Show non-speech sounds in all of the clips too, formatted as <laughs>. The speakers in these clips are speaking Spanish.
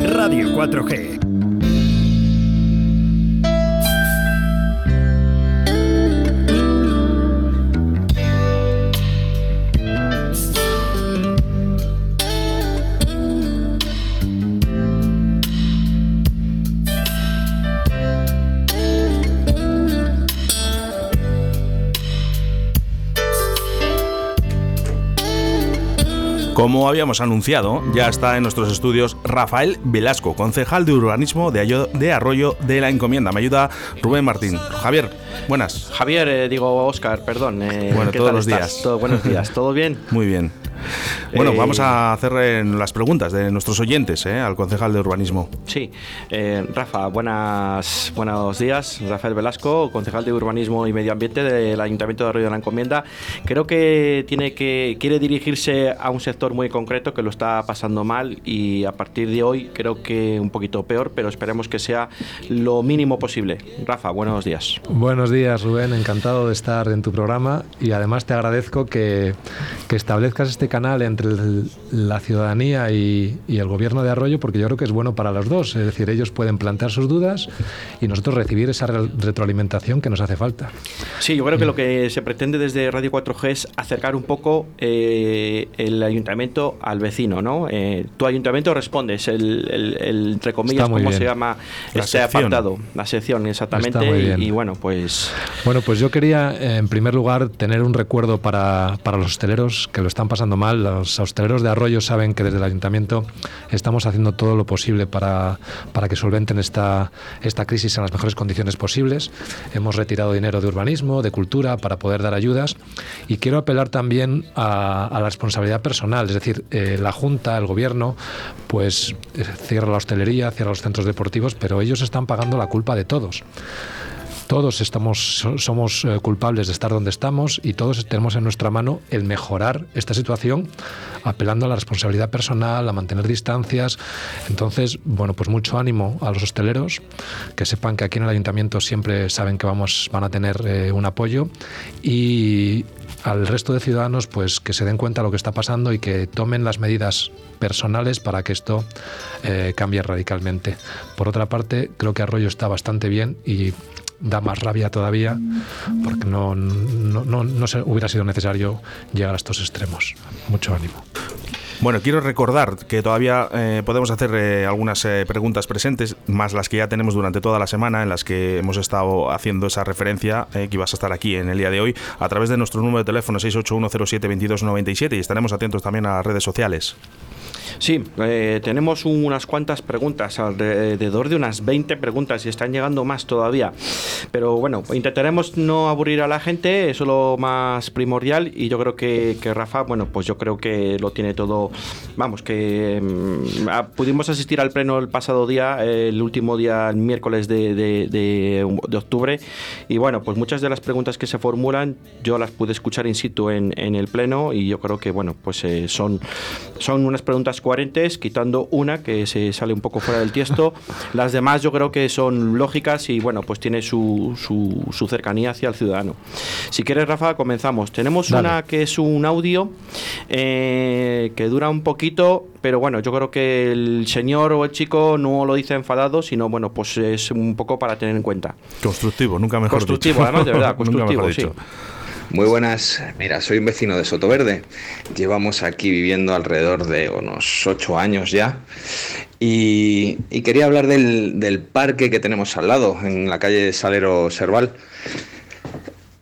Radio 4G. Como habíamos anunciado, ya está en nuestros estudios Rafael Velasco, concejal de urbanismo de, Arroyo de la Encomienda. Me ayuda Rubén Martín. Javier, buenas. Javier, eh, digo Oscar, perdón. Eh, bueno, todos los días. buenos días, ¿todo bien? <laughs> Muy bien. Bueno, vamos eh, a hacer las preguntas de nuestros oyentes eh, al concejal de urbanismo. Sí, eh, Rafa, buenas, buenos días. Rafael Velasco, concejal de urbanismo y medio ambiente del Ayuntamiento de Arroyo de la Encomienda. Creo que tiene que quiere dirigirse a un sector muy concreto que lo está pasando mal y a partir de hoy creo que un poquito peor, pero esperemos que sea lo mínimo posible. Rafa, buenos días. Buenos días, Rubén. Encantado de estar en tu programa y además te agradezco que, que establezcas este canal entre la ciudadanía y, el gobierno de Arroyo, porque yo creo que es bueno para los dos. Es decir, ellos pueden plantear sus dudas y nosotros recibir esa retroalimentación que nos hace falta. Sí, yo creo que lo que se pretende desde Radio 4G es acercar un poco eh, el ayuntamiento al vecino, ¿no? Eh, tu ayuntamiento responde, es el, entre comillas, ¿cómo se llama la este apartado? La sección, exactamente. Y, bueno, pues... Bueno, pues yo quería, en primer lugar, tener un recuerdo para, para los hosteleros que lo están pasando Los hosteleros de Arroyo saben que desde el ayuntamiento estamos haciendo todo lo posible para, para que solventen esta, esta crisis en las mejores condiciones posibles. Hemos retirado dinero de urbanismo, de cultura, para poder dar ayudas. Y quiero apelar también a, la responsabilidad personal, es decir, eh, la Junta, el Gobierno, pues eh, cierra la hostelería, cierra los centros deportivos, pero ellos están pagando la culpa de todos todos estamos, somos eh, culpables de estar donde estamos y todos tenemos en nuestra mano el mejorar esta situación, apelando a la responsabilidad personal, a mantener distancias. Entonces, bueno, pues mucho ánimo a los hosteleros, que sepan que aquí en el ayuntamiento siempre saben que vamos, van a tener eh, un apoyo y al resto de ciudadanos pues que se den cuenta de lo que está pasando y que tomen las medidas personales para que esto eh, cambie radicalmente. Por otra parte, creo que Arroyo está bastante bien y da más rabia todavía porque no, no, no, no se, hubiera sido necesario llegar a estos extremos. Mucho ánimo. Bueno, quiero recordar que todavía eh, podemos hacer eh, algunas eh, preguntas presentes, más las que ya tenemos durante toda la semana, en las que hemos estado haciendo esa referencia, que ibas a estar aquí en el día de hoy, a través de nuestro número de teléfono 681072297 y estaremos atentos también a las redes sociales. Sí, eh, tenemos unas cuantas preguntas, alrededor de unas 20 preguntas y están llegando más todavía. Pero bueno, intentaremos no aburrir a la gente, eso es lo más primordial y yo creo que, Rafa, bueno, pues yo creo que lo tiene todo, vamos, que mm, pudimos asistir al pleno el pasado día, el último día, el miércoles de, de, octubre y bueno, pues muchas de las preguntas que se formulan yo las pude escuchar in situ en, en el pleno y yo creo que, bueno, pues eh, son, son unas preguntas coherentes, quitando una que se sale un poco fuera del tiesto. <laughs> Las demás yo creo que son lógicas y bueno, pues tiene su, su, cercanía hacia el ciudadano. Si quieres, Rafa, comenzamos. Tenemos una que es un audio eh, que dura un poquito, pero bueno, yo creo que el señor o el chico no lo dice enfadado, sino bueno, pues es un poco para tener en cuenta. Constructivo, nunca mejor Constructivo, además, de verdad, <laughs> constructivo, sí. Muy buenas, mira, soy un vecino de Sotoverde. Llevamos aquí viviendo alrededor de unos ocho años ya. Y, quería hablar del, parque que tenemos al lado, en la calle Salero Serval.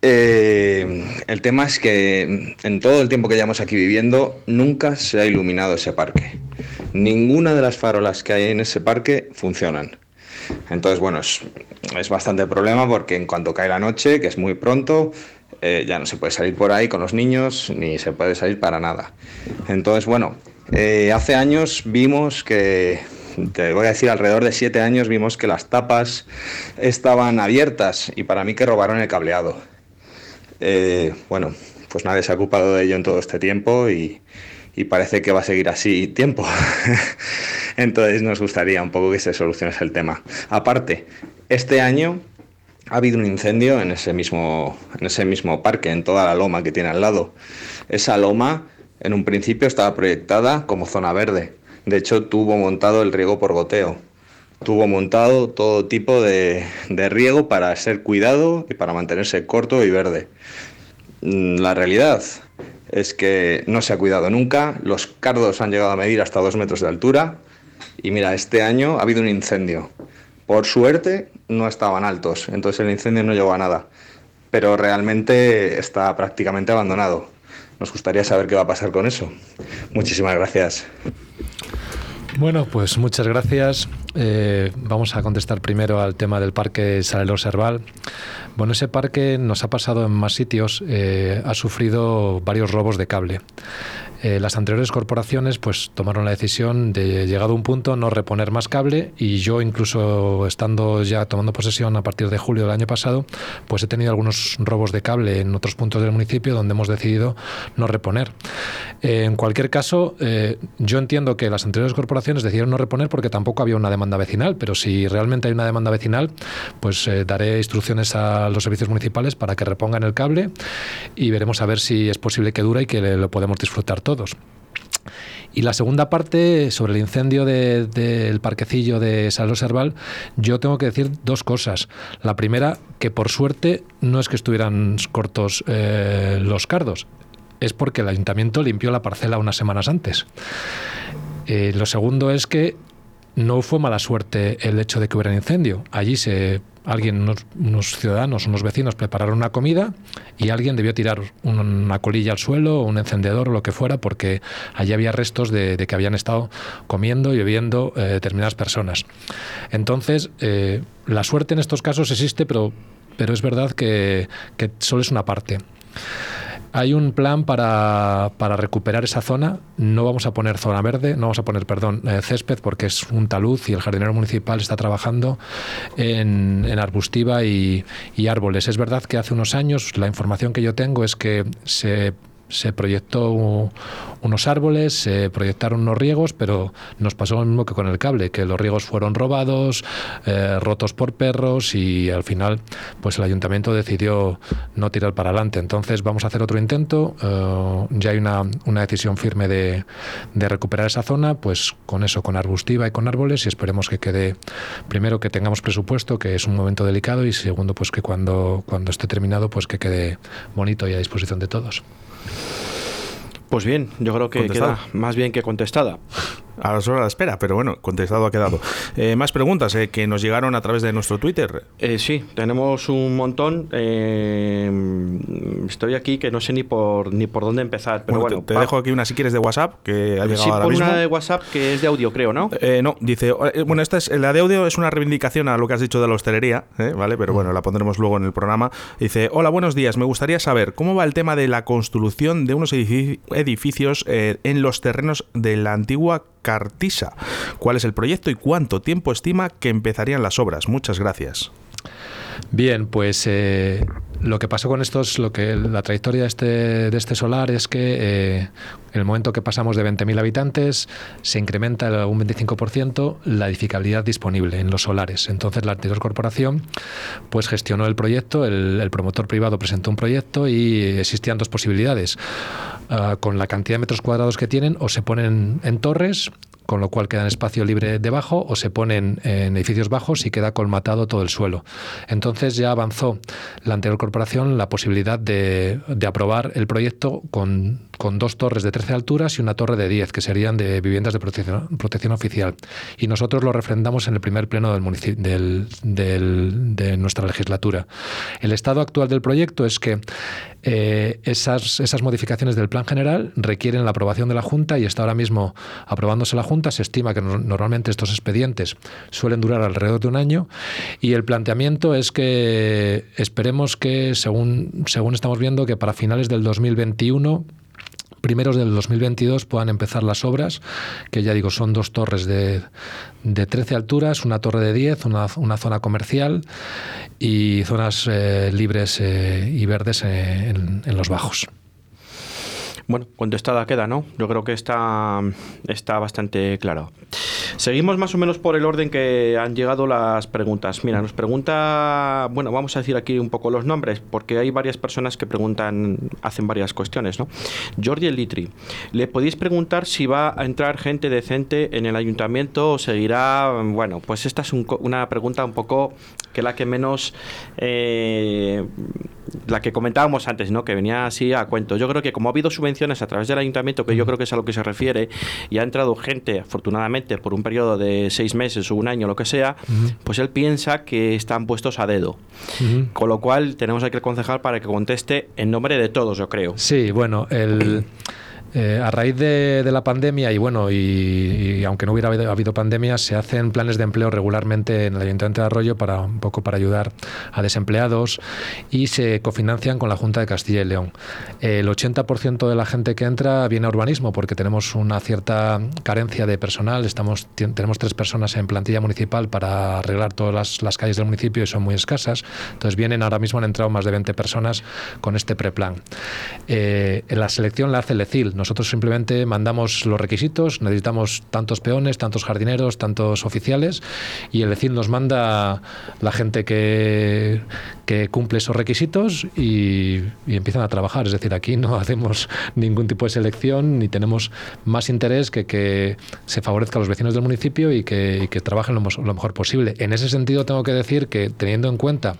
Eh, el tema es que en todo el tiempo que llevamos aquí viviendo, nunca se ha iluminado ese parque. Ninguna de las farolas que hay en ese parque funcionan. Entonces, bueno, es bastante problema porque en cuanto cae la noche, que es muy pronto, eh, ya no se puede salir por ahí con los niños, ni se puede salir para nada. Entonces, bueno, eh, hace años vimos que, te voy a decir, alrededor de siete años vimos que las tapas estaban abiertas y para mí que robaron el cableado. Eh, bueno, pues nadie se ha ocupado de ello en todo este tiempo y, parece que va a seguir así tiempo. <laughs> Entonces nos gustaría un poco que se solucionase el tema. Aparte, este año ha habido un incendio en ese mismo, en ese mismo parque, en toda la loma que tiene al lado. Esa loma en un principio estaba proyectada como zona verde. De hecho, tuvo montado el riego por goteo. Tuvo montado todo tipo de, de riego para ser cuidado y para mantenerse corto y verde. Mm, la realidad es que no se ha cuidado nunca. Los cardos han llegado a medir hasta dos metros de altura. Y mira, este año ha habido un incendio. Por suerte no estaban altos, entonces el incendio no llegó a nada. Pero realmente está prácticamente abandonado. Nos gustaría saber qué va a pasar con eso. Muchísimas gracias. Bueno, pues muchas gracias. Eh, vamos a contestar primero al tema del Parque Salero Serval. Bueno, ese parque nos ha pasado en más sitios, eh, ha sufrido varios robos de cable. Eh, las anteriores corporaciones pues tomaron la decisión de llegado a un punto no reponer más cable y yo incluso estando ya tomando posesión a partir de julio del año pasado pues he tenido algunos robos de cable en otros puntos del municipio donde hemos decidido no reponer. Eh, en cualquier caso yo entiendo que las anteriores corporaciones decidieron no reponer porque tampoco había una demanda vecinal, pero si realmente hay una demanda vecinal pues daré instrucciones a los servicios municipales para que repongan el cable y veremos a ver si es posible que dura y que lo podemos disfrutar todos. Y la segunda parte, sobre el incendio del parquecillo de Salón Serval, yo tengo que decir dos cosas. La primera, que por suerte no es que estuvieran cortos eh, los cardos, es porque el ayuntamiento limpió la parcela unas semanas antes. Eh, lo segundo es que no fue mala suerte el hecho de que hubiera un incendio. Allí se alguien, unos, ciudadanos, unos vecinos prepararon una comida y alguien debió tirar una colilla al suelo o un encendedor o lo que fuera porque allí había restos de, que habían estado comiendo y bebiendo eh, determinadas personas. Entonces, eh, la suerte en estos casos existe, pero, pero es verdad que, que solo es una parte. Hay un plan para, recuperar esa zona. No vamos a poner zona verde, no vamos a poner, perdón, eh, césped porque es un talud y el jardinero municipal está trabajando en, arbustiva y, y árboles. Es verdad que hace unos años la información que yo tengo es que se se proyectó unos árboles, se proyectaron unos riegos, pero nos pasó lo mismo que con el cable, que los riegos fueron robados, eh, rotos por perros y al final pues el ayuntamiento decidió no tirar para adelante. Entonces vamos a hacer otro intento, eh, ya hay una, una decisión firme de, de, recuperar esa zona, pues con eso, con arbustiva y con árboles y esperemos que quede, primero que tengamos presupuesto, que es un momento delicado y segundo pues que cuando, cuando esté terminado pues que quede bonito y a disposición de todos. Pues bien, yo creo que queda más bien que contestada a la hora de espera, pero bueno, contestado ha quedado. Eh, más preguntas eh, que nos llegaron a través de nuestro Twitter. Eh, sí, tenemos un montón. estoy aquí que no sé ni por ni por dónde empezar, pero bueno. te, dejo aquí una si quieres de WhatsApp que ha llegado sí, ahora mismo. una de WhatsApp que es de audio, creo, ¿no? no, dice, bueno, esta es la de audio es una reivindicación a lo que has dicho de la hostelería, ¿vale? Pero bueno, la pondremos luego en el programa. Dice, hola, buenos días. Me gustaría saber cómo va el tema de la construcción de unos edificios en los terrenos de la antigua Cartisa. ¿Cuál es el proyecto y cuánto tiempo estima que empezarían las obras? Muchas gracias. Bien, pues eh, lo que pasó con estos, lo que la trayectoria de este, de este solar es que eh, en el momento que pasamos de 20.000 habitantes se incrementa un 25% la edificabilidad disponible en los solares. Entonces la anterior corporación pues gestionó el proyecto, el, promotor privado presentó un proyecto y existían dos posibilidades. Ah, con la cantidad de metros cuadrados que tienen o se ponen en torres con lo cual queda espacio libre debajo o se ponen en edificios bajos y queda colmatado todo el suelo. Entonces ya avanzó la anterior corporación la posibilidad de, de aprobar el proyecto con con dos torres de 13 alturas y una torre de 10, que serían de viviendas de protección, oficial. Y nosotros lo refrendamos en el primer pleno del, de nuestra legislatura. El estado actual del proyecto es que eh, esas, esas modificaciones del plan general requieren la aprobación de la Junta y está ahora mismo aprobándose la Junta. Se estima que normalmente estos expedientes suelen durar alrededor de un año y el planteamiento es que esperemos que, según, según estamos viendo, que para finales del 2021 primeros del 2022 puedan empezar las obras, que ya digo, son dos torres de, de 13 alturas, una torre de 10, una, zona comercial y zonas eh, libres eh, y verdes eh, en los bajos. Bueno, contestada queda, ¿no? Yo creo que está, está bastante claro. Seguimos más o menos por el orden que han llegado las preguntas. Mira, nos pregunta, bueno, vamos a decir aquí un poco los nombres, porque hay varias personas que preguntan, hacen varias cuestiones, ¿no? Jordi El Litri, ¿le podéis preguntar si va a entrar gente decente en el ayuntamiento o seguirá? Bueno, pues esta es una pregunta un poco que la que menos, eh, la que comentábamos antes, ¿no? Que venía así a cuento. Yo creo que como ha habido subvenciones a través del ayuntamiento, que yo creo que es a lo que se refiere, y ha entrado gente, afortunadamente, por un periodo de seis meses o un año, lo que sea, pues él piensa que están puestos a dedo. Con lo cual tenemos aquí el concejal para que conteste en nombre de todos, yo creo. Sí, bueno, el... Eh, a raíz de, la pandemia, y bueno, y, aunque no hubiera habido, pandemia, se hacen planes de empleo regularmente en el Ayuntamiento de Arroyo para un poco para ayudar a desempleados y se cofinancian con la Junta de Castilla y León. El 80% de la gente que entra viene a urbanismo porque tenemos una cierta carencia de personal. Estamos, tenemos tres personas en plantilla municipal para arreglar todas las, calles del municipio y son muy escasas. Entonces vienen, ahora mismo han entrado más de 20 personas con este preplan. Eh, la selección la hace el ECIL nosotros simplemente mandamos los requisitos, necesitamos tantos peones, tantos jardineros, tantos oficiales y el decir nos manda la gente que, que cumple esos requisitos y, empiezan a trabajar. Es decir, aquí no <laughs> hacemos ningún tipo de selección ni tenemos más interés que que se favorezca a los vecinos del municipio y que, y que trabajen lo, lo mejor posible. En ese sentido tengo que decir que teniendo en cuenta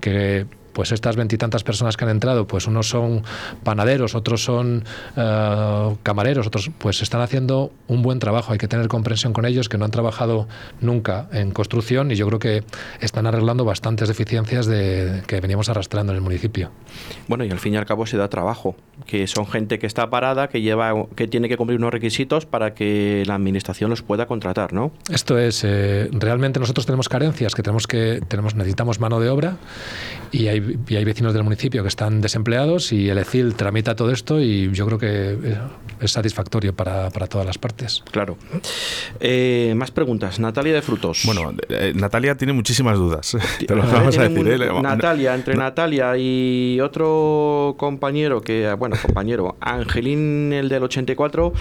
que pues estas veintitantas personas que han entrado, pues unos son panaderos, otros son eh, camareros, otros pues están haciendo un buen trabajo. Hay que tener comprensión con ellos que no han trabajado nunca en construcción y yo creo que están arreglando bastantes deficiencias de, que veníamos arrastrando en el municipio. Bueno, y al fin y al cabo se da trabajo, que son gente que está parada, que lleva, que tiene que cumplir unos requisitos para que la administración los pueda contratar, ¿no? Esto es, eh, realmente nosotros tenemos carencias, que tenemos que tenemos necesitamos mano de obra y hay y hay vecinos del municipio que están desempleados y el ECIL tramita todo esto y yo creo que es satisfactorio para, para todas las partes. Claro. Eh, más preguntas. Natalia de Frutos. Bueno, eh, Natalia tiene muchísimas dudas. <laughs> Te lo vamos a decir. ¿eh? Natalia, entre Natalia y otro compañero que, bueno, compañero, Angelín, el del 84,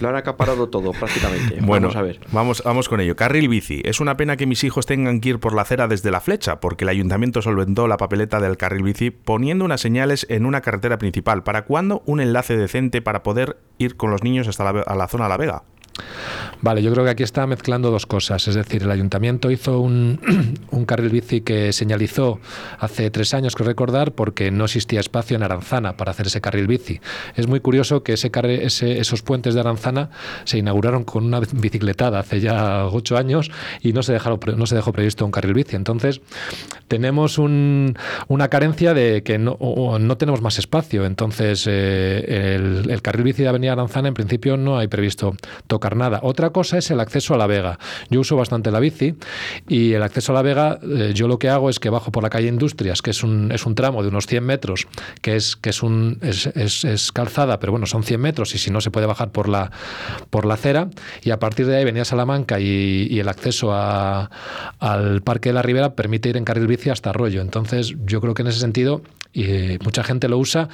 lo han acaparado todo prácticamente. <laughs> Bueno, vamos a ver. Vamos, vamos con ello. Carril bici. Es una pena que mis hijos tengan que ir por la acera desde la flecha, porque el ayuntamiento solventó la papeleta del carril bici poniendo unas señales en una carretera principal. ¿Para cuándo un enlace decente para poder ir con los niños hasta la, la zona de La Vega? Vale, yo creo que aquí está mezclando dos cosas. Es decir, el ayuntamiento hizo un, <clears throat> carril bici que señalizó hace tres años, que recordar, porque no existía espacio en Aranzana para hacer ese carril bici. Es muy curioso que ese, esos puentes de Aranzana se inauguraron con una bicicletada hace ya ocho años y no se, dejaron, no se dejó previsto un carril bici. Entonces, tenemos una carencia de que no, no tenemos más espacio. Entonces, eh, el, el carril bici de Avenida Aranzana, en principio, no hay previsto tocar nada. Otra cosa es el acceso a la Vega. Yo uso bastante la bici y el acceso a la Vega, eh, yo lo que hago es que bajo por la calle Industrias, que es un, es un tramo de unos 100 metros, que es, que es, un, es, es, calzada, pero bueno, son 100 metros y si no se puede bajar por la, por la acera. Y a partir de ahí venía Salamanca y, el acceso a, al Parque de la Ribera permite ir en carril bici hasta Arroyo. Entonces, yo creo que en ese sentido y mucha gente lo usa.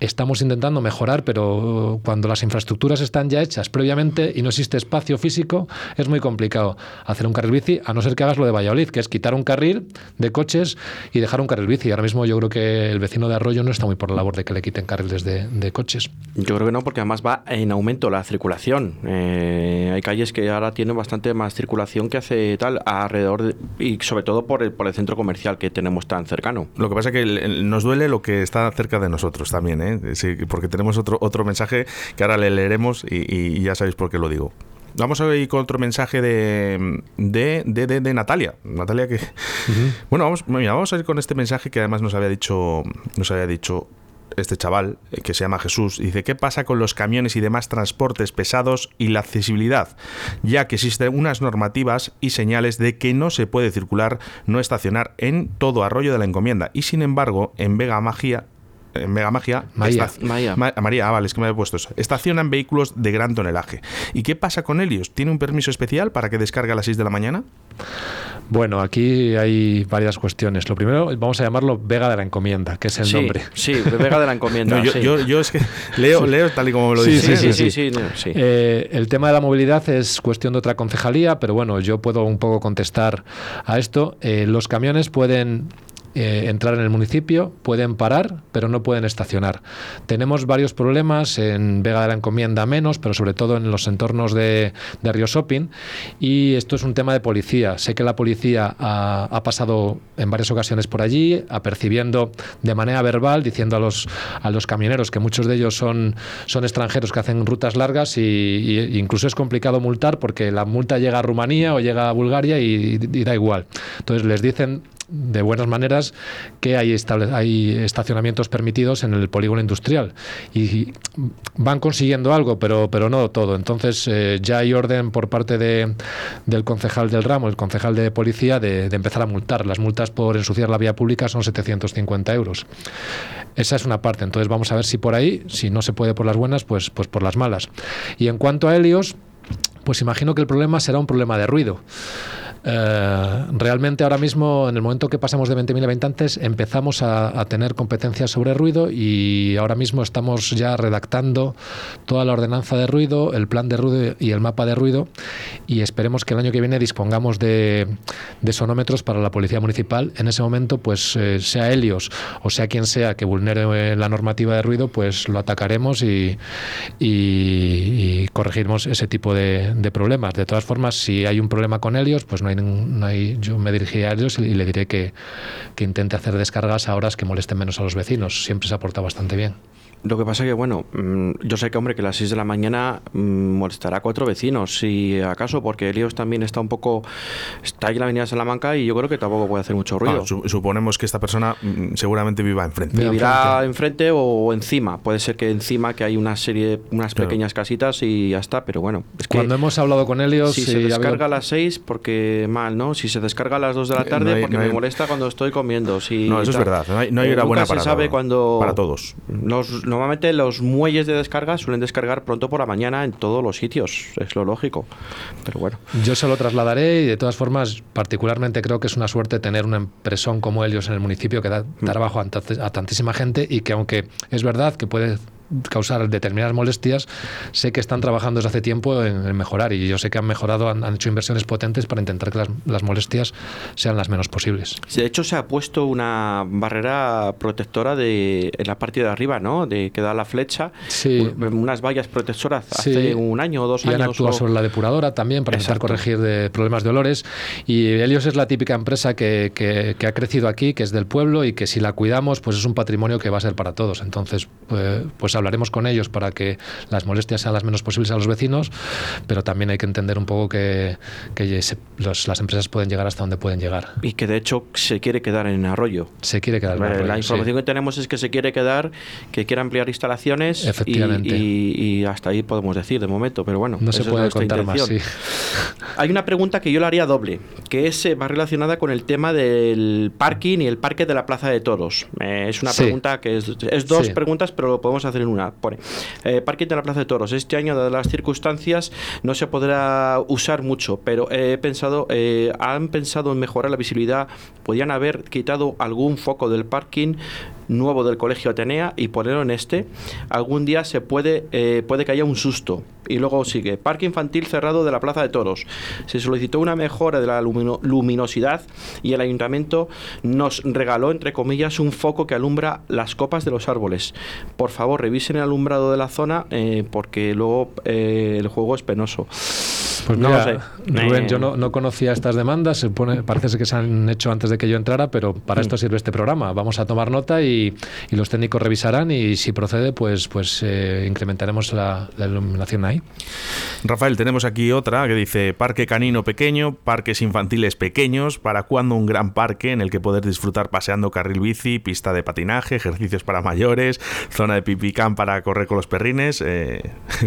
Estamos intentando mejorar, pero cuando las infraestructuras están ya hechas previamente y no existe espacio físico, es muy complicado hacer un carril bici, a no ser que hagas lo de Valladolid, que es quitar un carril de coches y dejar un carril bici. Ahora mismo yo creo que el vecino de Arroyo no está muy por la labor de que le quiten carriles de, coches. Yo creo que no, porque además va en aumento la circulación. Eh, hay calles que ahora tienen bastante más circulación que hace tal alrededor y sobre todo por el, por el centro comercial que tenemos tan cercano. Lo que pasa es que nos duele lo que está cerca de nosotros también, ¿eh? porque tenemos otro, otro mensaje que ahora le leeremos y, ya sabéis por qué lo digo. Vamos a ir con otro mensaje de, de, de, Natalia. Natalia que... Bueno, vamos, vamos a ir con este mensaje que además nos había dicho, nos había dicho este chaval, eh, que se llama Jesús, dice, ¿qué pasa con los camiones y demás transportes pesados y la accesibilidad? Ya que existen unas normativas y señales de que no se puede circular, no estacionar en todo arroyo de la encomienda. Y sin embargo, en Vega Magia en Mega Magia. María. esta- María. Ma- María, ah, vale, es que me he puesto eso. Estacionan vehículos de gran tonelaje. ¿Y qué pasa con Helios? ¿Tiene un permiso especial para que descargue a las 6 de la mañana? Bueno, aquí hay varias cuestiones. Lo primero, vamos a llamarlo Vega de la Encomienda, que es el sí, nombre. Sí, Vega de la encomienda. <laughs> No, yo, sí. yo, yo es que leo, leo tal y como me lo Sí, dice. sí, sí, sí, sí, no, sí. Eh, el tema de la movilidad es cuestión de otra concejalía, pero bueno, yo puedo un poco contestar a esto. Eh, los camiones pueden eh, entrar en el municipio, pueden parar, pero no pueden estacionar. Tenemos varios problemas en Vega de la Encomienda menos, pero sobre todo en los entornos de, de Río Shopping. Y esto es un tema de policía. Sé que la policía ha, pasado en varias ocasiones por allí, apercibiendo de manera verbal, diciendo a los, a los camioneros que muchos de ellos son, son extranjeros que hacen rutas largas y, y incluso es complicado multar porque la multa llega a Rumanía o llega a Bulgaria y, y da igual. Entonces les dicen de buenas maneras que hay, hay estacionamientos permitidos en el polígono industrial y van consiguiendo algo, pero, pero no todo. Entonces eh, ya hay orden por parte de, del concejal del ramo, el concejal de policía, de, de empezar a multar. Las multas por ensuciar la vía pública son 750 euros. Esa es una parte. Entonces vamos a ver si por ahí, si no se puede por las buenas, pues, pues por las malas. Y en cuanto a Helios, pues imagino que el problema será un problema de ruido. Eh, realmente ahora mismo, en el momento que pasamos de 20.000 habitantes, empezamos a, tener competencias sobre ruido y ahora mismo estamos ya redactando toda la ordenanza de ruido, el plan de ruido y el mapa de ruido y esperemos que el año que viene dispongamos de, sonómetros para la policía municipal. En ese momento, pues eh, sea Helios o sea quien sea que vulnere la normativa de ruido, pues lo atacaremos y, y- y corregiremos ese tipo de, de problemas. De todas formas, si hay un problema con Helios, pues no no hay- yo me dirigiré a Helios y, le diré que, que intente hacer descargas a horas que molesten menos a los vecinos. Siempre se aporta bastante bien. Lo que pasa que, bueno, mm, yo sé que, hombre, que a las 6 de la mañana mm, molestará a cuatro vecinos, si acaso, porque Helios también está un poco... Está ahí en la avenida Salamanca y yo creo que tampoco puede hacer mucho ruido. Ah, su- suponemos que esta persona mm, seguramente viva enfrente. Vivirá enfrente o encima. Puede ser que encima que hay una serie, unas Claro. pequeñas casitas y ya está, pero bueno. Es que Cuando hemos hablado con Helios, si y se habido- descarga a las 6, porque mal, ¿no? Si se descarga a las 2 de la tarde, no hay- porque no hay- me molesta cuando estoy comiendo. Si No, eso es verdad. No hay, no hay Eh, nunca buena se para, sabe todo- cuando para todos. Los, normalmente los muelles de descarga suelen descargar pronto por la mañana en todos los sitios, es lo lógico. Pero bueno, Yo se lo trasladaré y de todas formas, particularmente creo que es una suerte tener una empresón como Helios en el municipio que da trabajo a, a tantísima gente y que aunque es verdad que puede causar determinadas molestias, sé que están trabajando desde hace tiempo en, en mejorar y yo sé que han mejorado, han, han hecho inversiones potentes para intentar que las, las molestias sean las menos posibles. de hecho se ha puesto una barrera protectora de, en la parte de arriba, ¿no? De que da la flecha, Sí. un- unas vallas protectoras Sí. hace un año o dos y han años. actuado o- sobre la depuradora también para intentar Exacto. corregir de problemas de olores. Y Helios es la típica empresa que, que- que ha crecido aquí, que es del pueblo y que si la cuidamos, pues es un patrimonio que va a ser para todos. Entonces, pues, pues hablaremos con ellos para que las molestias sean las menos posibles a los vecinos, pero también hay que entender un poco que, que se- los- las empresas pueden llegar hasta donde pueden llegar. Y que de hecho se quiere quedar en Arroyo. Se quiere quedar en Eh, Arroyo, la sí. información que tenemos es que se quiere quedar, que quiere ampliar instalaciones y- Efectivamente. Y, y hasta ahí podemos decir de momento, pero bueno, No se es puede nuestra contar más, sí. intención. Hay una pregunta que yo le haría doble, que es eh, va relacionada con el tema del parking y el parque de la Plaza de Toros. Eh, es una Sí. pregunta que es, es dos Sí. preguntas, pero lo podemos hacer en una. Pone, eh, parking de la Plaza de Toros. Este año, dadas las circunstancias, no se podrá usar mucho, pero he pensado, eh, han pensado en mejorar la visibilidad. Podrían haber quitado algún foco del parking nuevo del Colegio Atenea y ponerlo en este. Algún día se puede, eh, puede que haya un susto. Y luego sigue, parque infantil cerrado de la Plaza de Toros. Se solicitó una mejora de la lumino- luminosidad y el ayuntamiento nos regaló, entre comillas, un foco que alumbra las copas de los árboles. Por favor, revisen el alumbrado de la zona eh, porque luego eh, el juego es penoso. Pues No mira, lo sé. Rubén, yo no, no conocía estas demandas, se pone, parece que se han hecho antes de que yo entrara, pero Mm. para esto sirve este programa. Vamos a tomar nota y, y los técnicos revisarán y si procede, pues, pues eh, incrementaremos la, la iluminación ahí. Rafael, tenemos aquí otra que dice parque canino pequeño, parques infantiles pequeños, ¿para cuándo un gran parque en el que poder disfrutar paseando carril bici, pista de patinaje, ejercicios para mayores, zona de pipicán para correr con los perrines? Eh,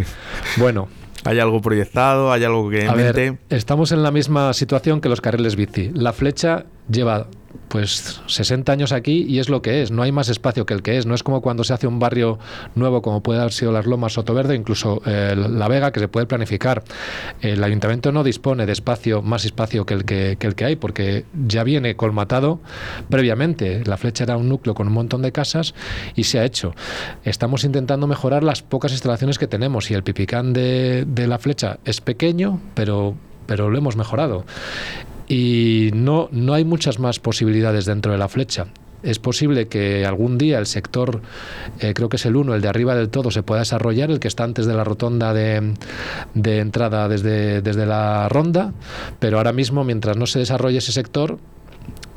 <laughs> Bueno, ¿Hay algo proyectado? ¿Hay algo que en a mente? ver, estamos en la misma situación que los carriles bici. La flecha lleva pues 60 años aquí y es lo que es, no hay más espacio que el que es, no es como cuando se hace un barrio nuevo como puede haber sido Las Lomas, Sotoverde, incluso eh, La Vega, que se puede planificar. El ayuntamiento no dispone de espacio, más espacio que el que, el que hay, porque ya viene colmatado previamente. La flecha era un núcleo con un montón de casas y se ha hecho. Estamos intentando mejorar las pocas instalaciones que tenemos y el pipicán de, de la flecha es pequeño, pero pero lo hemos mejorado y no, no hay muchas más posibilidades dentro de la flecha. Es posible que algún día el sector, eh, creo que es el uno, el de arriba del todo, se pueda desarrollar, el que está antes de la rotonda de, de entrada desde, desde la ronda, pero ahora mismo, mientras no se desarrolle ese sector,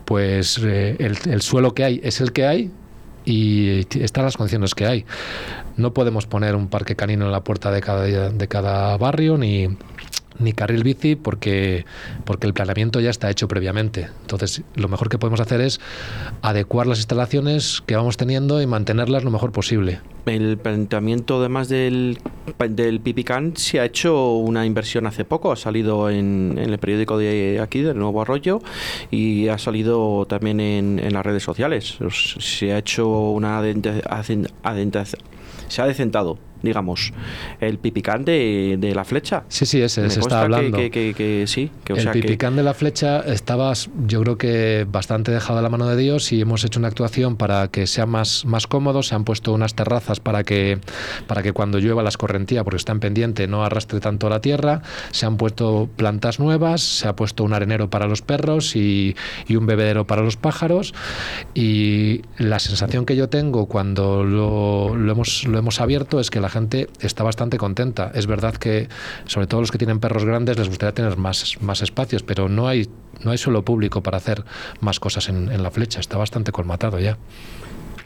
pues eh, el, el suelo que hay es el que hay y están las condiciones que hay. No podemos poner un parque canino en la puerta de cada, de cada barrio ni ni carril bici porque, porque el planeamiento ya está hecho previamente. Entonces, lo mejor que podemos hacer es adecuar las instalaciones que vamos teniendo y mantenerlas lo mejor posible. El planteamiento, además del, del Pipicán, se ha hecho una inversión hace poco. Ha salido en, el periódico de aquí, del Nuevo Arroyo, y ha salido también en, en las redes sociales. Se ha hecho una se ha decentado digamos, el pipicán de, de la flecha. Sí, sí, ese se está hablando. Que, sí, el pipicán de la flecha estaba, yo creo que bastante dejado a la mano de Dios y hemos hecho una actuación para que sea más, más cómodo. Se han puesto unas terrazas para que, para que cuando llueva la escorrentía, porque está en pendiente, no arrastre tanto la tierra. Se han puesto plantas nuevas, se ha puesto un arenero para los perros y, y un bebedero para los pájaros. Y la sensación que yo tengo cuando lo, lo, hemos, lo hemos abierto es que la gente está bastante contenta. Es verdad que, sobre todo los que tienen perros grandes, les gustaría tener más, más espacios, pero no hay, no hay suelo público para hacer más cosas en, la flecha. Está bastante colmatado ya.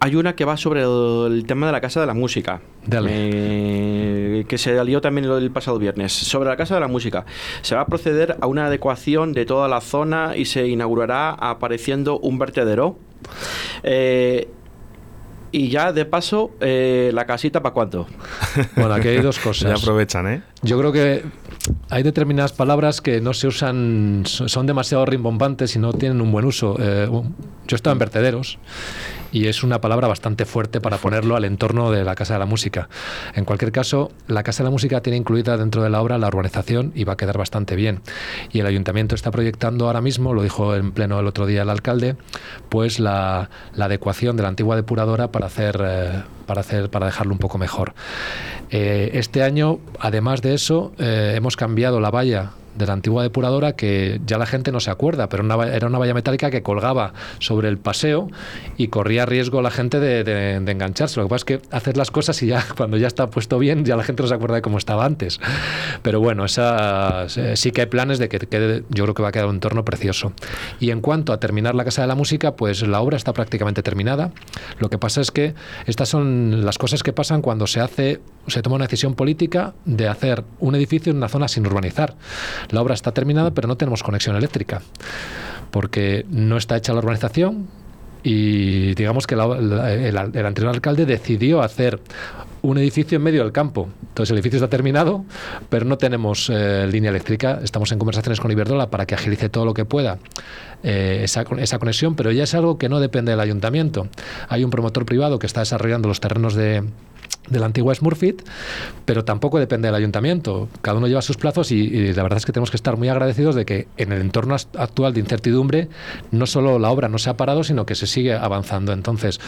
Hay una que va sobre el, tema de la Casa de la Música, eh, que se salió también el pasado viernes. Sobre la Casa de la Música, se va a proceder a una adecuación de toda la zona y se inaugurará apareciendo un vertedero. Eh, y ya de paso, eh, la casita para cuánto. <laughs> Bueno, aquí hay dos <laughs> cosas. Ya aprovechan, ¿eh? Yo creo que hay determinadas palabras que no se usan, son demasiado rimbombantes y no tienen un buen uso. Eh, yo he estado en vertederos y es una palabra bastante fuerte para ponerlo al entorno de la Casa de la Música. En cualquier caso, la Casa de la Música tiene incluida dentro de la obra la urbanización y va a quedar bastante bien. Y el ayuntamiento está proyectando ahora mismo, lo dijo en pleno el otro día el alcalde, pues la, adecuación de la antigua depuradora para hacer, eh, para hacer, para dejarlo un poco mejor. Eh, este año, además de eso, eh, hemos cambiado la valla de la antigua depuradora que ya la gente no se acuerda, pero era una valla metálica que colgaba sobre el paseo y corría riesgo la gente de, engancharse. Lo que pasa es que hacer las cosas y ya <laughs> cuando ya está puesto bien, ya la gente no se acuerda de cómo estaba antes. Pero bueno, esa, sí que hay planes de que quede, yo creo que va a quedar un entorno precioso. Y en cuanto a terminar la Casa de la Música, pues la obra está prácticamente terminada. Lo que pasa es que estas son las cosas que pasan cuando se hace, se toma una decisión política de hacer un edificio en una zona sin urbanizar. La obra está terminada, pero no tenemos conexión eléctrica, porque no está hecha la urbanización y digamos que el, anterior alcalde decidió hacer un edificio en medio del campo. Entonces el edificio está terminado, pero no tenemos eh, línea eléctrica. Estamos en conversaciones con Iberdrola para que agilice todo lo que pueda eh, esa, esa, conexión, pero ya es algo que no depende del ayuntamiento. Hay un promotor privado que está desarrollando los terrenos de, de la antigua Smurfit, pero tampoco depende del ayuntamiento. Cada uno lleva sus plazos y, la verdad es que tenemos que estar muy agradecidos de que en el entorno actual de incertidumbre no solo la obra no se ha parado, sino que se sigue avanzando. Entonces,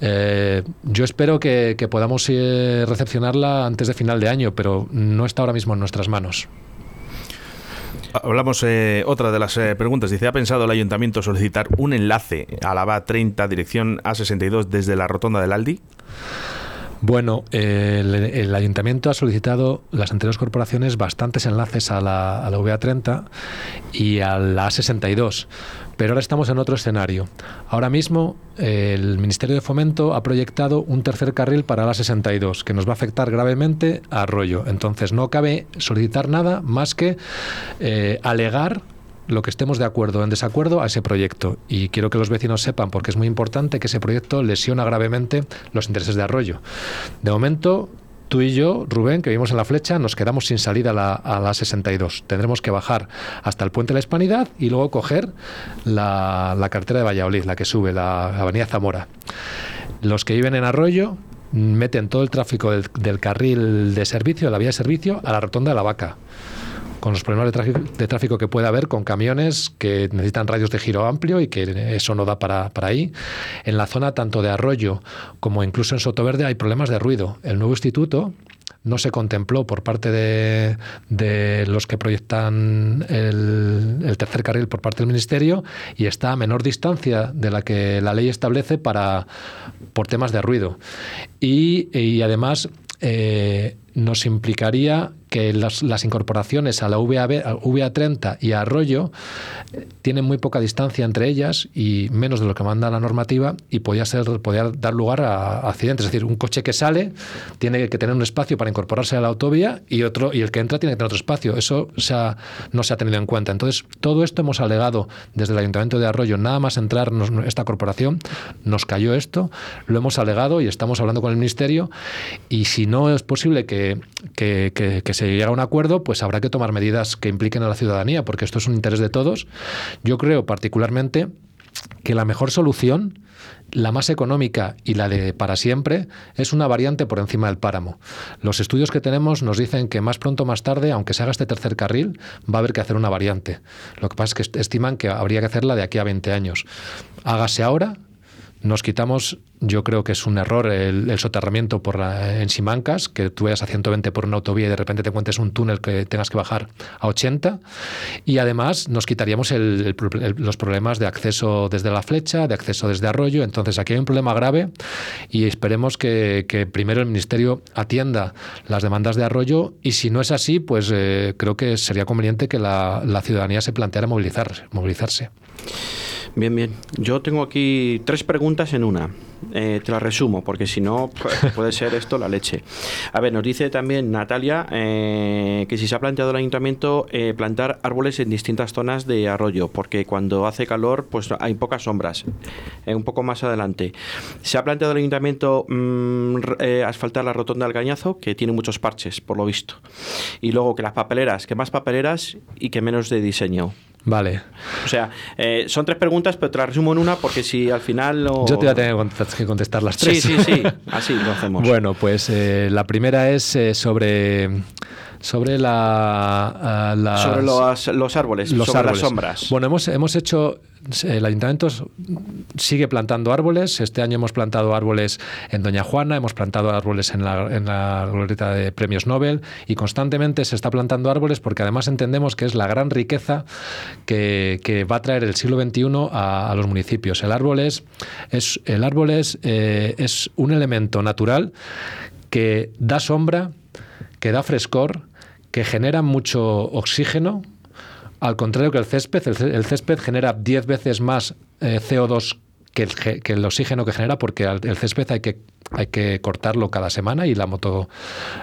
eh, yo espero que, podamos eh, recepcionarla antes de final de año, pero no está ahora mismo en nuestras manos. Hablamos eh, otra de las preguntas. Dice, ¿ha pensado el ayuntamiento solicitar un enlace a la BA 30, dirección A62, desde la rotonda del Aldi? Bueno, el, ayuntamiento ha solicitado las anteriores corporaciones bastantes enlaces a la, a la VA30 y a la A62, pero ahora estamos en otro escenario. Ahora mismo el Ministerio de Fomento ha proyectado un tercer carril para la 62 que nos va a afectar gravemente a Arroyo. Entonces no cabe solicitar nada más que eh, alegar lo que estemos de acuerdo o en desacuerdo a ese proyecto. Y quiero que los vecinos sepan, porque es muy importante que ese proyecto lesiona gravemente los intereses de Arroyo. De momento, Tú y yo, Rubén, que vivimos en la flecha, nos quedamos sin salida a la, a la 62. Tendremos que bajar hasta el puente de la Hispanidad y luego coger la, la carretera de Valladolid, la que sube, la avenida Zamora. Los que viven en Arroyo meten todo el tráfico del, del carril de servicio, de la vía de servicio, a la rotonda de la vaca con los problemas de tráfico, que puede haber con camiones que necesitan radios de giro amplio y que eso no da para, para, ahí. En la zona tanto de Arroyo como incluso en Sotoverde hay problemas de ruido. El nuevo instituto no se contempló por parte de, de los que proyectan el, el, tercer carril por parte del Ministerio y está a menor distancia de la que la ley establece para, por temas de ruido. Y, y además eh, nos implicaría que las, las, incorporaciones a la VA, VA30 y a Arroyo eh, tienen muy poca distancia entre ellas y menos de lo que manda la normativa y podía, ser, podía dar lugar a, a, accidentes. Es decir, un coche que sale tiene que tener un espacio para incorporarse a la autovía y, otro, y el que entra tiene que tener otro espacio. Eso se ha, no se ha tenido en cuenta. Entonces, todo esto hemos alegado desde el Ayuntamiento de Arroyo, nada más entrar esta corporación, nos cayó esto, lo hemos alegado y estamos hablando con el Ministerio y si no es posible que, que, que, que se llegue a un acuerdo, pues habrá que tomar medidas que impliquen a la ciudadanía, porque esto es un interés de todos. Yo creo particularmente que la mejor solución, la más económica y la de para siempre, es una variante por encima del páramo. Los estudios que tenemos nos dicen que más pronto o más tarde, aunque se haga este tercer carril, va a haber que hacer una variante. Lo que pasa es que estiman que habría que hacerla de aquí a 20 años. Hágase ahora, nos quitamos, yo creo que es un error el, el soterramiento por la, en Simancas, que tú vayas a 120 por una autovía y de repente te encuentres un túnel que tengas que bajar a 80. Y además nos quitaríamos el, los problemas de acceso desde la flecha, de acceso desde Arroyo. Entonces aquí hay un problema grave y esperemos que, primero el Ministerio atienda las demandas de Arroyo y si no es así, pues eh, creo que sería conveniente que la, ciudadanía se planteara movilizar, movilizarse. Bien, bien. Yo tengo aquí tres preguntas en una. Eh, te las resumo, porque si no, puede ser esto la leche. A ver, nos dice también Natalia eh, que si se ha planteado el ayuntamiento eh, plantar árboles en distintas zonas de arroyo, porque cuando hace calor, pues hay pocas sombras. Eh, un poco más adelante. Se ha planteado el ayuntamiento mmm, asfaltar la rotonda del Cañazo, que tiene muchos parches, por lo visto. Y luego que las papeleras, que más papeleras y que menos de diseño. Vale. O sea, eh, son tres preguntas, pero te las resumo en una porque si al final... Lo... Yo te voy a tener que contestar las tres. Sí, sí, sí. <laughs> Así lo hacemos. Bueno, pues eh, la primera es eh, sobre sobre la, uh, las, sobre los, los árboles, los sobre árboles. las sombras. Bueno, hemos, hemos hecho el ayuntamiento sigue plantando árboles. Este año hemos plantado árboles en Doña Juana, hemos plantado árboles en la, en la glorieta de premios Nobel y constantemente se está plantando árboles porque además entendemos que es la gran riqueza que, que va a traer el siglo XXI a, a, los municipios. El árbol es, es, el árbol es, eh, es un elemento natural que da sombra, que da frescor, que genera mucho oxígeno, al contrario que el césped, el, el césped genera 10 veces más eh, CO2 que el, que el, oxígeno que genera, porque el césped hay que, hay que cortarlo cada semana y la moto,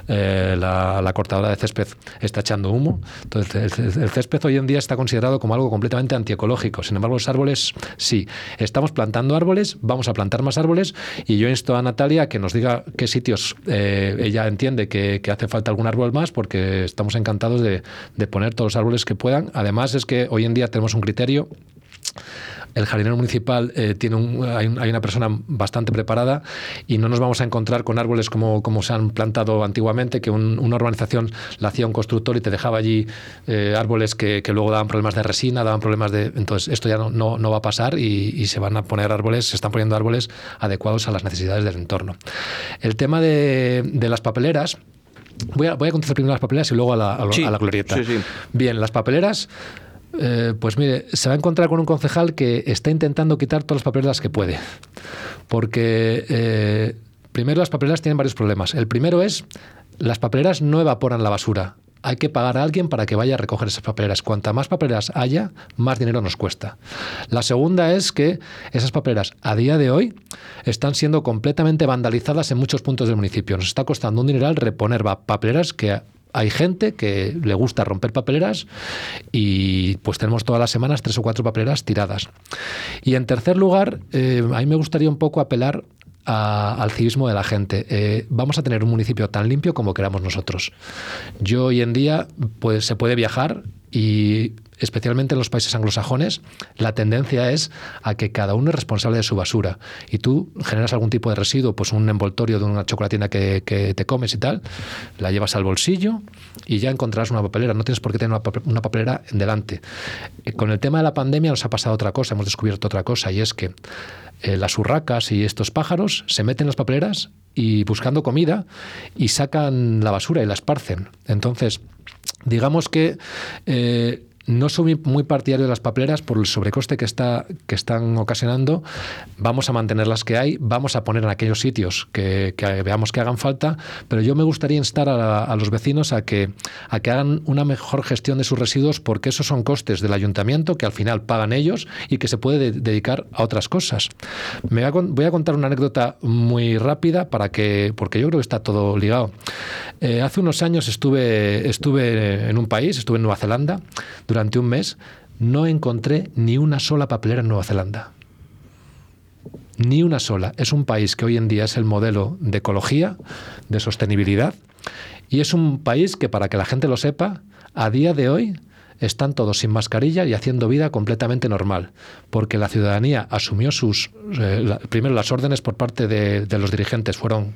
eh, la, cortadora de césped está echando humo. Entonces, el, césped hoy en día está considerado como algo completamente antiecológico. Sin embargo, los árboles, sí. Estamos plantando árboles, vamos a plantar más árboles y yo insto a Natalia que nos diga qué sitios eh, ella entiende que, hace falta algún árbol más, porque estamos encantados de poner todos los árboles que puedan. Además, es que hoy en día tenemos un criterio el jardinero municipal eh, tiene un, hay, un, hay, una persona bastante preparada y no nos vamos a encontrar con árboles como, como se han plantado antiguamente, que un, una urbanización la hacía un constructor y te dejaba allí eh, árboles que, que, luego daban problemas de resina, daban problemas de... Entonces esto ya no, no, no va a pasar y, y, se van a poner árboles, se están poniendo árboles adecuados a las necesidades del entorno. El tema de, de las papeleras... Voy a, voy a contestar primero las papeleras y luego a la, a, sí, a la glorieta. Sí, sí. Bien, las papeleras... Eh, pues mire, se va a encontrar con un concejal que está intentando quitar todas las papeleras que puede. Porque, eh, primero, las papeleras tienen varios problemas. El primero es, las papeleras no evaporan la basura. Hay que pagar a alguien para que vaya a recoger esas papeleras. Cuanta más papeleras haya, más dinero nos cuesta. La segunda es que esas papeleras, a día de hoy, están siendo completamente vandalizadas en muchos puntos del municipio. Nos está costando un dineral reponer papeleras que hay gente que le gusta romper papeleras y pues tenemos todas las semanas tres o cuatro papeleras tiradas. Y en tercer lugar, eh, a mí me gustaría un poco apelar al civismo de la gente. Eh, vamos a tener un municipio tan limpio como queramos nosotros. Yo hoy en día pues, se puede viajar y especialmente en los países anglosajones, la tendencia es a que cada uno es responsable de su basura. Y tú generas algún tipo de residuo, pues un envoltorio de una chocolatina que, te comes y tal, la llevas al bolsillo y ya encontrarás una papelera. No tienes por qué tener una papelera en delante. Eh, con el tema de la pandemia nos ha pasado otra cosa, hemos descubierto otra cosa, y es que eh, las urracas y estos pájaros se meten en las papeleras y buscando comida y sacan la basura y la esparcen. Entonces, digamos que eh, no soy muy partidario de las papeleras por el sobrecoste que, está, que están ocasionando. Vamos a mantener las que hay, vamos a poner en aquellos sitios que, veamos que hagan falta, pero yo me gustaría instar a, los vecinos a que, a que hagan una mejor gestión de sus residuos porque esos son costes del ayuntamiento que al final pagan ellos y que se puede dedicar a otras cosas. Me voy a, contar una anécdota muy rápida para que, porque yo creo que está todo ligado. Eh, hace unos años estuve, estuve en un país, estuve en Nueva Zelanda, durante un mes, no encontré ni una sola papelera en Nueva Zelanda. Ni una sola. Es un país que hoy en día es el modelo de ecología, de sostenibilidad, y es un país que, para que la gente lo sepa, a día de hoy están todos sin mascarilla y haciendo vida completamente normal, porque la ciudadanía asumió sus... Eh, primero, las órdenes por parte de, los dirigentes fueron,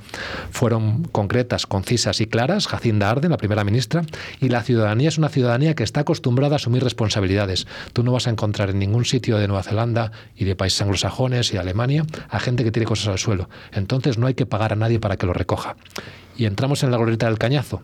fueron concretas, concisas y claras, Jacinda Arden, la primera ministra, y la ciudadanía es una ciudadanía que está acostumbrada a asumir responsabilidades. Tú no vas a encontrar en ningún sitio de Nueva Zelanda y de países anglosajones y de Alemania a gente que tiene cosas al suelo. Entonces no hay que pagar a nadie para que lo recoja. Y entramos en la glorieta del cañazo.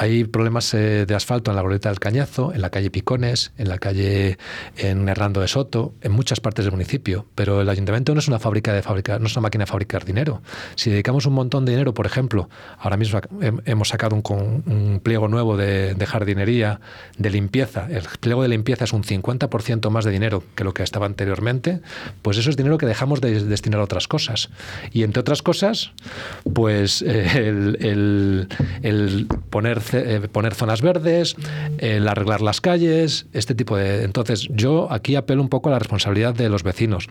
Hay problemas eh, de asfalto en la Glorieta del Cañazo, en la calle Picones, en la calle en Hernando de Soto, en muchas partes del municipio. Pero el ayuntamiento no es una fábrica de fabricar, no es una máquina de fabricar dinero. Si dedicamos un montón de dinero, por ejemplo, ahora mismo hemos sacado un, pliego nuevo de, jardinería, de limpieza. El pliego de limpieza es un 50% más de dinero que lo que estaba anteriormente. Pues eso es dinero que dejamos de destinar a otras cosas. Y entre otras cosas, pues eh, el, el poner eh, poner zonas verdes, el arreglar las calles, este tipo de... Entonces yo aquí apelo un poco a la responsabilidad de los vecinos.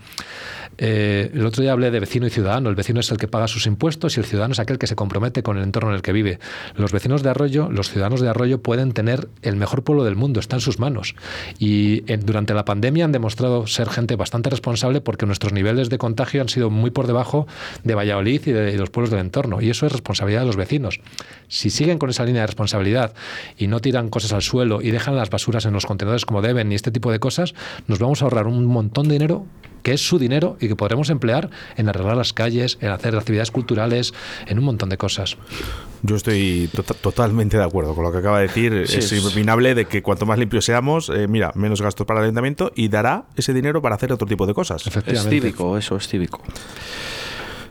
Eh, el otro día hablé de vecino y ciudadano. El vecino es el que paga sus impuestos y el ciudadano es aquel que se compromete con el entorno en el que vive. Los vecinos de Arroyo, los ciudadanos de Arroyo pueden tener el mejor pueblo del mundo, está en sus manos. Y durante la pandemia han demostrado ser gente bastante responsable porque nuestros niveles de contagio han sido muy por debajo de Valladolid y de, los pueblos del entorno. Y eso es responsabilidad de los vecinos. Si siguen con esa línea de responsabilidad y no tiran cosas al suelo y dejan las basuras en los contenedores como deben y este tipo de cosas, nos vamos a ahorrar un montón de dinero que es su dinero y que podremos emplear en arreglar las calles, en hacer actividades culturales, en un montón de cosas. Yo estoy tota-, totalmente de acuerdo con lo que acaba de decir. es inopinable de que cuanto más limpios seamos, eh, mira, menos gastos para el ayuntamiento y dará ese dinero para hacer otro tipo de cosas. Es cívico, eso es cívico.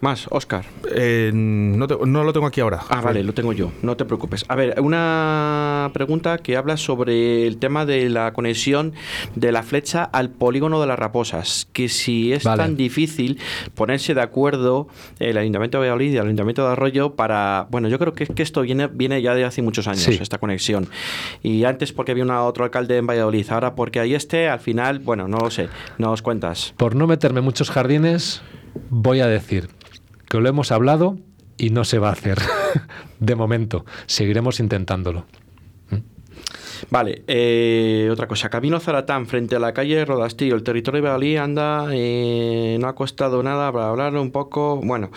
Más, Oscar. Eh, no, lo tengo aquí ahora. Ah, vale, lo tengo yo. No te preocupes. A ver, una pregunta que habla sobre el tema de la conexión de la flecha al polígono de las raposas. Que si es tan difícil ponerse de acuerdo el Ayuntamiento de Valladolid y el Ayuntamiento de Arroyo para. Bueno, yo creo que, que esto viene, viene ya de hace muchos años, esta conexión. Y antes porque había una, otro alcalde en Valladolid. Ahora porque ahí esté, al final, bueno, no lo sé. No os cuentas. Por no meterme muchos jardines, voy a decir lo hemos hablado y no se va a hacer. <laughs> de momento, seguiremos intentándolo. Vale, eh, otra cosa. Camino Zaratán, frente a la calle Rodastillo. El territorio de anda, eh, no ha costado nada para hablarlo un poco. Bueno,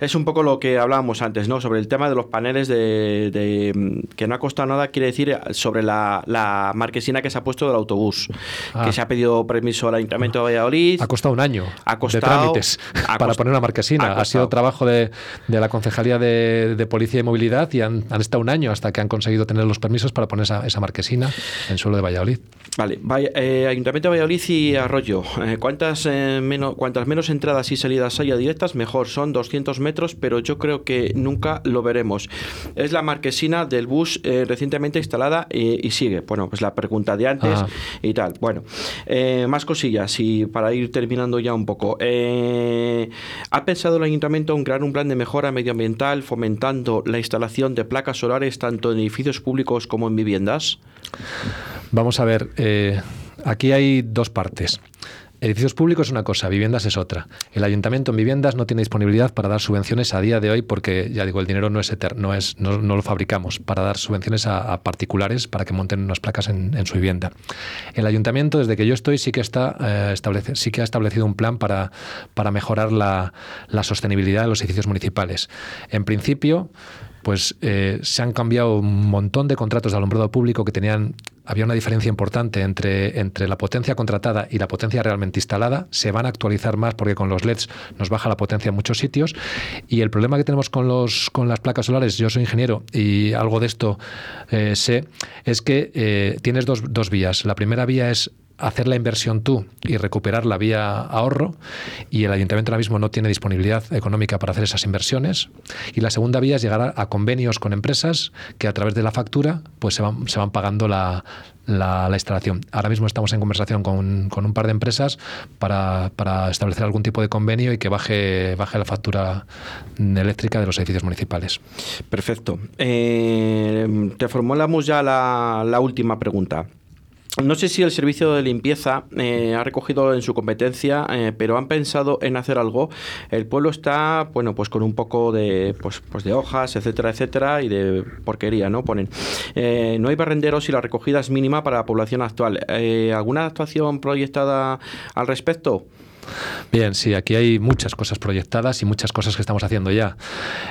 es un poco lo que hablábamos antes, ¿no? Sobre el tema de los paneles de, mm, que no ha costado nada, quiere decir sobre la, marquesina que se ha puesto del autobús, que ah. se ha pedido permiso al Ayuntamiento de Valladolid. Ha costado un año ha costado, de trámites para poner una marquesina. Ha, sido trabajo de, la Concejalía de, Policía y Movilidad y han, estado un año hasta que han conseguido tener los permisos para poner esa, marquesina en suelo de Valladolid. Vale, eh, Ayuntamiento de Valladolid y Arroyo. Eh, ¿cuántas, eh, menos, cuantas menos entradas y salidas haya directas, mejor. Son 200 metros pero yo creo que nunca lo veremos. Es la marquesina del bus eh, recientemente instalada eh, y sigue. Bueno, pues la pregunta de antes ah. y tal. Bueno, eh, más cosillas y para ir terminando ya un poco. ¿Ha pensado el ayuntamiento en crear un plan de mejora medioambiental fomentando la instalación de placas solares tanto en edificios públicos como en viviendas? Vamos a ver, aquí hay dos partes. edificios públicos es una cosa, viviendas es otra. El ayuntamiento en viviendas no tiene disponibilidad para dar subvenciones a día de hoy porque, ya digo, el dinero no es eterno, no, lo fabricamos para dar subvenciones a, particulares para que monten unas placas en, su vivienda. El ayuntamiento, desde que yo estoy, sí que, está, eh, sí que ha establecido un plan para, para mejorar la, la sostenibilidad de los edificios municipales. En principio, pues eh, se han cambiado un montón de contratos de alumbrado público que tenían, había una diferencia importante entre, entre la potencia contratada y la potencia realmente instalada. Se van a actualizar más porque con los LEDs nos baja la potencia en muchos sitios. Y el problema que tenemos con, los, con las placas solares, yo soy ingeniero y algo de esto eh, sé, es que eh, tienes dos, dos vías. La primera vía es hacer la inversión tú y recuperar la vía ahorro y el ayuntamiento ahora mismo no tiene disponibilidad económica para hacer esas inversiones y la segunda vía es llegar a, convenios con empresas que a través de la factura pues se van, se van pagando la, la, instalación. Ahora mismo estamos en conversación con, con un par de empresas para, para, establecer algún tipo de convenio y que baje, baje la factura eléctrica de los edificios municipales. Perfecto. Eh, te formulamos ya la, la última pregunta. No sé si el servicio de limpieza eh, ha recogido en su competencia, eh, pero han pensado en hacer algo. El pueblo está, bueno, pues con un poco de, pues, pues de hojas, etcétera, etcétera, y de porquería, ¿no? Ponen. Eh, no hay barrenderos y la recogida es mínima para la población actual. ¿Alguna actuación proyectada al respecto? Bien, sí, aquí hay muchas cosas proyectadas y muchas cosas que estamos haciendo ya.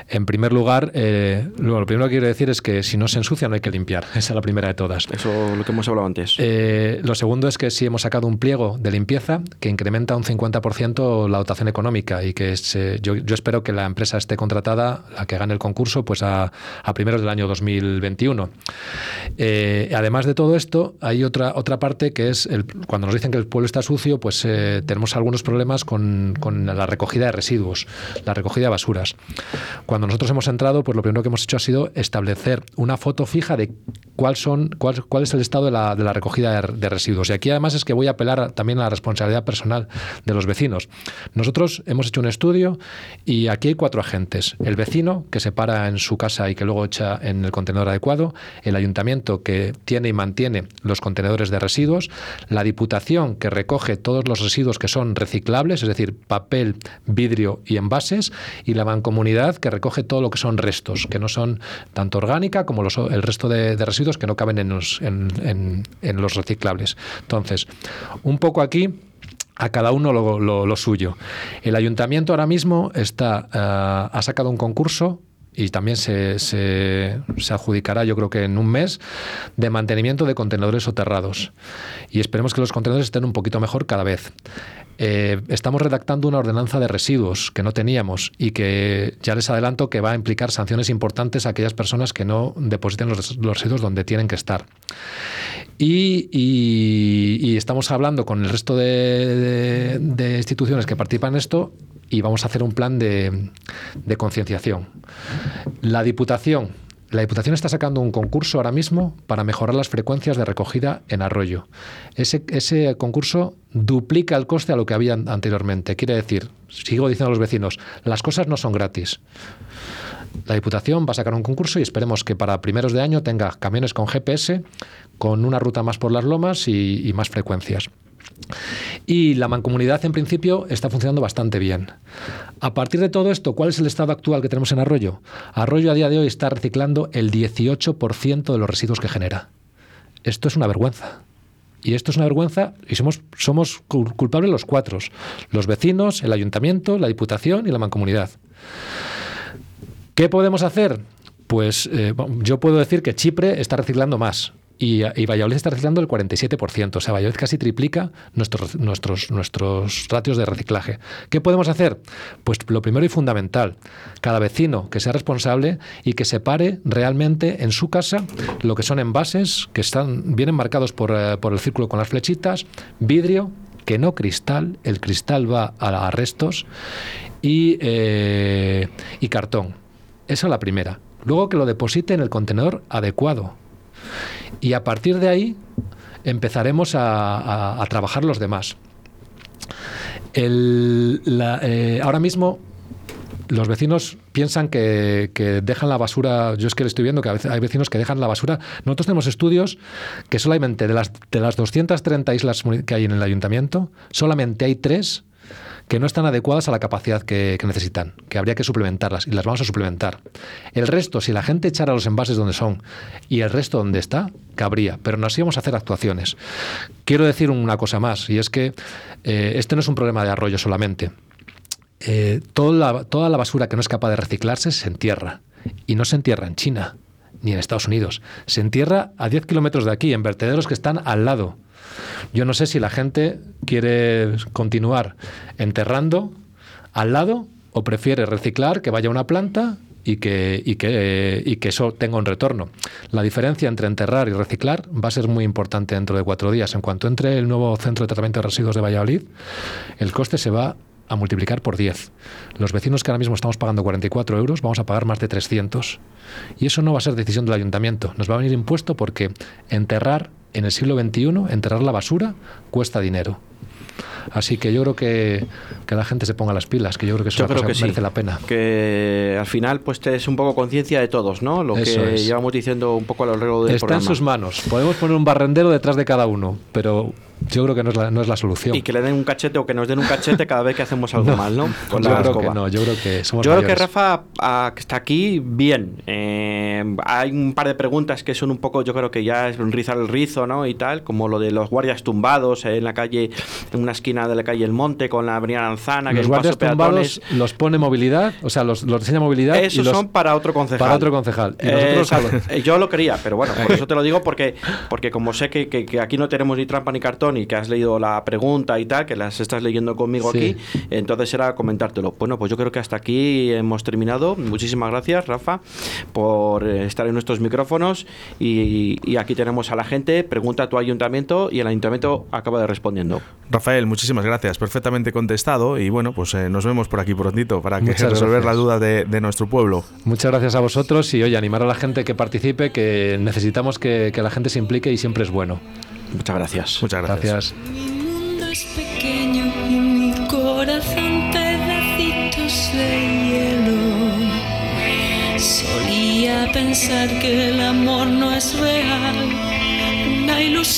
En primer lugar, eh, lo primero que quiero decir es que si no se ensucia no hay que limpiar. <laughs> Esa es la primera de todas. Eso lo que hemos hablado antes. Eh, lo segundo es que sí hemos sacado un pliego de limpieza que incrementa un 50% la dotación económica y que yo, espero que la empresa esté contratada, la que gane el concurso, pues a, primeros del año 2021. Eh, además de todo esto, hay otra, otra parte que es el, cuando nos dicen que el pueblo está sucio, pues tenemos algunos problemas con, la recogida de residuos, la recogida de basuras. Cuando nosotros hemos entrado, pues lo primero que hemos hecho ha sido establecer una foto fija de cuál, son, cuál, cuál es el estado de la, de recogida de, residuos. Y aquí además es que voy a apelar también a la responsabilidad personal de los vecinos. Nosotros hemos hecho un estudio y aquí hay cuatro agentes. El vecino, que se para en su casa y que luego echa en el contenedor adecuado, el ayuntamiento, que tiene y mantiene los contenedores de residuos, la diputación, que recoge todos los residuos que son reciclables, es decir, papel, vidrio y envases, y la mancomunidad que recoge todo lo que son restos, que no son tanto orgánica como el resto de, residuos que no caben en los, reciclables. Entonces, un poco aquí a cada uno lo, suyo. El ayuntamiento ahora mismo está, eh, ha sacado un concurso y también se, se, adjudicará, yo creo que en un mes, de mantenimiento de contenedores soterrados. Y esperemos que los contenedores estén un poquito mejor cada vez. Eh, estamos redactando una ordenanza de residuos que no teníamos y que ya les adelanto que va a implicar sanciones importantes a aquellas personas que no depositen los, residuos donde tienen que estar. Y, estamos hablando con el resto de, de instituciones que participan en esto y vamos a hacer un plan de, concienciación. La Diputación. La Diputación está sacando un concurso ahora mismo para mejorar las frecuencias de recogida en arroyo. Ese, ese concurso duplica el coste a lo que había anteriormente. Quiere decir, sigo diciendo a los vecinos, las cosas no son gratis. La Diputación va a sacar un concurso y esperemos que para primeros de año tenga camiones con GPS, con una ruta más por las lomas y más frecuencias. Y la mancomunidad, en principio, está funcionando bastante bien. A partir de todo esto, ¿cuál es el estado actual que tenemos en Arroyo? Arroyo a día de hoy está reciclando el 18% de los residuos que genera. Esto es una vergüenza. Y esto es una vergüenza y somos, culpables los cuatro, los vecinos, el ayuntamiento, la diputación y la mancomunidad. ¿Qué podemos hacer? Pues eh, yo puedo decir que Chipre está reciclando más y, Valladolid está reciclando el 47%. O sea, Valladolid casi triplica nuestros, nuestros, nuestros ratios de reciclaje. ¿Qué podemos hacer? Pues lo primero y fundamental, cada vecino que sea responsable y que separe realmente en su casa lo que son envases que están, vienen marcados por, eh, por el círculo con las flechitas, vidrio, que no cristal, el cristal va a, restos, y, eh, y cartón. Esa es la primera. Luego que lo deposite en el contenedor adecuado. Y a partir de ahí empezaremos a, trabajar los demás. Eh, ahora mismo los vecinos piensan que, dejan la basura, yo es que le estoy viendo que hay vecinos que dejan la basura. Nosotros tenemos estudios que solamente de las, de las 230 islas que hay en el ayuntamiento, solamente hay tres que no están adecuadas a la capacidad que, necesitan, que habría que suplementarlas y las vamos a suplementar. El resto, si la gente echara los envases donde son y el resto donde está, cabría, pero nos íbamos a hacer actuaciones. Quiero decir una cosa más, y es que eh, este no es un problema de arroyo solamente. Eh, toda, la, basura que no es capaz de reciclarse se entierra. Y no se entierra en China ni en Estados Unidos. Se entierra a 10 kilómetros de aquí, en vertederos que están al lado. Yo no sé si la gente quiere continuar enterrando al lado o prefiere reciclar, que vaya una planta y que, y que, y que eso tenga un retorno. La diferencia entre enterrar y reciclar va a ser muy importante dentro de cuatro días. En cuanto entre el nuevo centro de tratamiento de residuos de Valladolid, el coste se va a multiplicar por 10. Los vecinos que ahora mismo estamos pagando 44 euros, vamos a pagar más de 300. Y eso no va a ser decisión del ayuntamiento. Nos va a venir impuesto porque enterrar en el siglo XXI, enterrar la basura cuesta dinero. Así que yo creo que, que, la gente se ponga las pilas, que yo creo que eso merece la pena. Que al final pues es un poco conciencia de todos, ¿no? Lo que llevamos diciendo un poco a lo largo del Está en sus manos. Podemos poner un barrendero detrás de cada uno, pero yo creo que no es, la, no es la solución. Y que le den un cachete o que nos den un cachete cada vez que hacemos algo <laughs> mal, ¿no? Con yo creo que no, yo creo que somos Yo creo que Rafa está aquí bien. Eh, hay un par de preguntas que son un poco, yo creo que ya es rizar el rizo, ¿no? Y tal, como lo de los guardias tumbados en la calle, en una esquina de la calle El Monte con la avenida Lanzana. Los guardias tumbados los pone movilidad, o sea, los, los diseña movilidad. Esos son para otro concejal. Para otro concejal. Eh, yo lo quería, pero bueno, por <laughs> eso te lo digo, porque, porque como sé que, que aquí no tenemos ni trampa ni cartón y que has leído la pregunta y tal, que las estás leyendo conmigo aquí, entonces era comentártelo. Bueno, pues yo creo que hasta aquí hemos terminado. Muchísimas gracias, Rafa, por eh, estar en nuestros micrófonos y, aquí tenemos a la gente, pregunta a tu ayuntamiento y el ayuntamiento acaba de respondiendo. Rafael, muchísimas gracias, perfectamente contestado y bueno, pues eh, nos vemos por aquí prontito para que resolver la duda de, nuestro pueblo. Muchas gracias a vosotros y oye, animar a la gente que participe, que necesitamos que, que la gente se implique y siempre es bueno. Muchas gracias. Muchas gracias. Mi mundo es pequeño y mi corazón pedacitos de hielo. Solía pensar que el amor no es real, una ilusión.